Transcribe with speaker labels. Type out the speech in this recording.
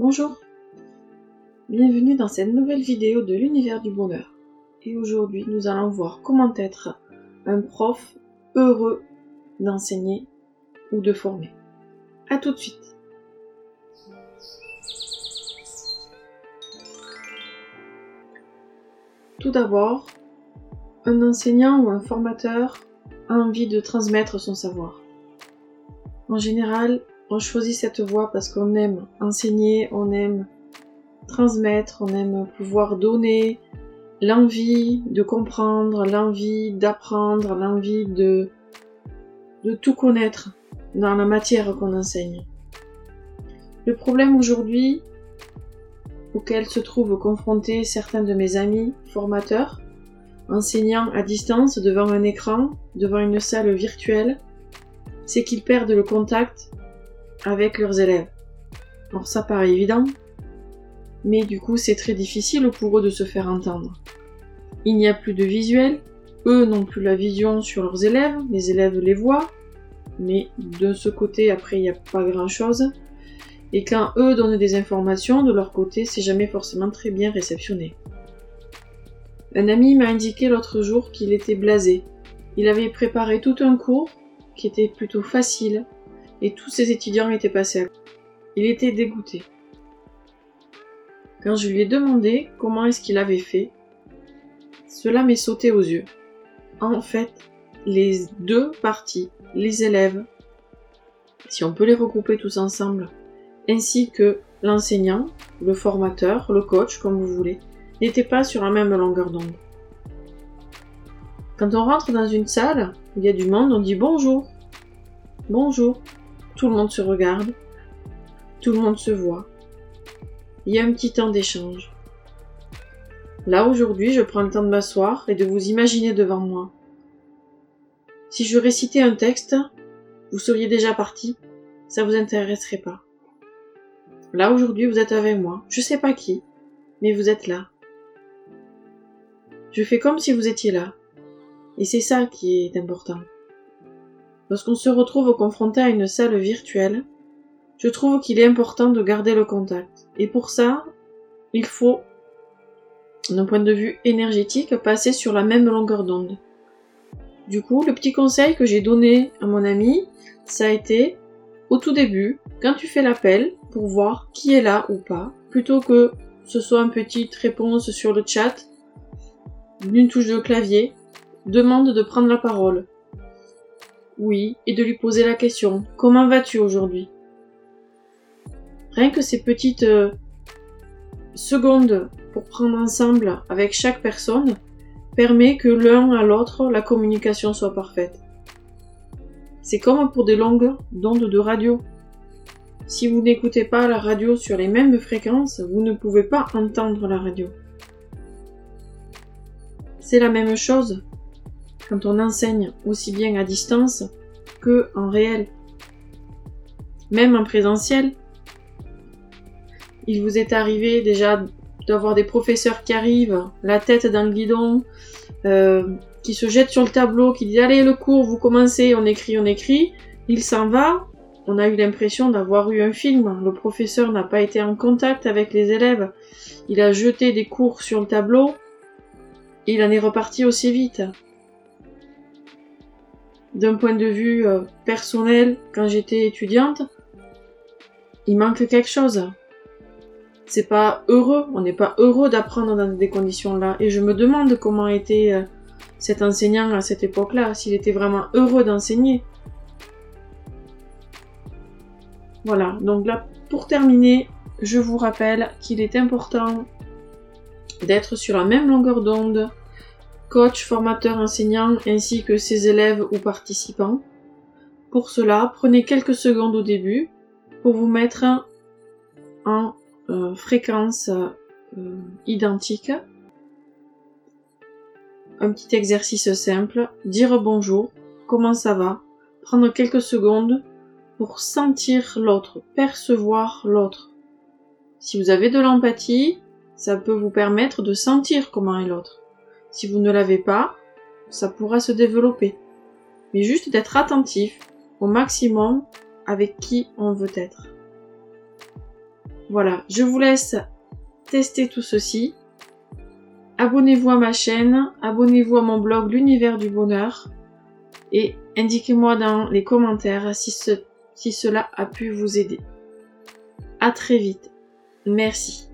Speaker 1: Bonjour, bienvenue dans cette nouvelle vidéo de l'univers du bonheur. Et aujourd'hui, nous allons voir comment être un prof heureux d'enseigner ou de former. A tout de suite. Tout d'abord, un enseignant ou un formateur a envie de transmettre son savoir. En général, on choisit cette voie parce qu'on aime enseigner, on aime transmettre, on aime pouvoir donner, l'envie de comprendre, l'envie d'apprendre, l'envie de, tout connaître dans la matière qu'on enseigne. Le problème aujourd'hui auquel se trouvent confrontés certains de mes amis formateurs, enseignants à distance devant un écran, devant une salle virtuelle, c'est qu'ils perdent le contact avec leurs élèves. Alors ça paraît évident, mais du coup c'est très difficile pour eux de se faire entendre. Il n'y a plus de visuel, eux n'ont plus la vision sur leurs élèves, les élèves les voient, mais de ce côté après il n'y a pas grand chose. Et quand eux donnent des informations, de leur côté c'est jamais forcément très bien réceptionné. Un ami m'a indiqué l'autre jour qu'il était blasé. Il avait préparé tout un cours qui était plutôt facile, et tous ses étudiants étaient passés à Il était dégoûté. Quand je lui ai demandé comment est-ce qu'il avait fait, cela m'est sauté aux yeux. En fait, les deux parties, les élèves, si on peut les regrouper tous ensemble, ainsi que l'enseignant, le formateur, le coach, comme vous voulez, n'étaient pas sur la même longueur d'onde. Quand on rentre dans une salle, il y a du monde, on dit bonjour. Bonjour. Tout le monde se regarde. Tout le monde se voit. Il y a un petit temps d'échange. Là, aujourd'hui, je prends le temps de m'asseoir et de vous imaginer devant moi. Si je récitais un texte, vous seriez déjà parti, ça vous intéresserait pas. Là, aujourd'hui, vous êtes avec moi. Je sais pas qui, mais vous êtes là. Je fais comme si vous étiez là. Et c'est ça qui est important. Lorsqu'on se retrouve confronté à une salle virtuelle, je trouve qu'il est important de garder le contact. Et pour ça, il faut, d'un point de vue énergétique, passer sur la même longueur d'onde. Du coup, le petit conseil que j'ai donné à mon ami, ça a été, au tout début, quand tu fais l'appel, pour voir qui est là ou pas, plutôt que ce soit une petite réponse sur le chat, d'une touche de clavier, demande de prendre la parole oui, et de lui poser la question Comment vas-tu aujourd'hui? Rien que ces petites euh, secondes pour prendre ensemble avec chaque personne permet que l'un à l'autre la communication soit parfaite. C'est comme pour des longues d'ondes de radio. Si vous n'écoutez pas la radio sur les mêmes fréquences, vous ne pouvez pas entendre la radio. C'est la même chose quand on enseigne aussi bien à distance que en réel. Même en présentiel, il vous est arrivé déjà d'avoir des professeurs qui arrivent, la tête dans le guidon, euh, qui se jettent sur le tableau, qui disent allez le cours, vous commencez, on écrit, on écrit, il s'en va. On a eu l'impression d'avoir eu un film. Le professeur n'a pas été en contact avec les élèves. Il a jeté des cours sur le tableau. Et il en est reparti aussi vite d'un point de vue euh, personnel, quand j'étais étudiante, il manque quelque chose. C'est pas heureux, on n'est pas heureux d'apprendre dans des conditions-là. Et je me demande comment était euh, cet enseignant à cette époque-là, s'il était vraiment heureux d'enseigner. Voilà, donc là, pour terminer, je vous rappelle qu'il est important d'être sur la même longueur d'onde coach, formateur, enseignant, ainsi que ses élèves ou participants. Pour cela, prenez quelques secondes au début pour vous mettre en euh, fréquence euh, identique. Un petit exercice simple, dire bonjour, comment ça va, prendre quelques secondes pour sentir l'autre, percevoir l'autre. Si vous avez de l'empathie, ça peut vous permettre de sentir comment est l'autre. Si vous ne l'avez pas, ça pourra se développer. Mais juste d'être attentif au maximum avec qui on veut être. Voilà, je vous laisse tester tout ceci. Abonnez-vous à ma chaîne, abonnez-vous à mon blog L'univers du bonheur et indiquez-moi dans les commentaires si, si cela a pu vous aider. À très vite. Merci.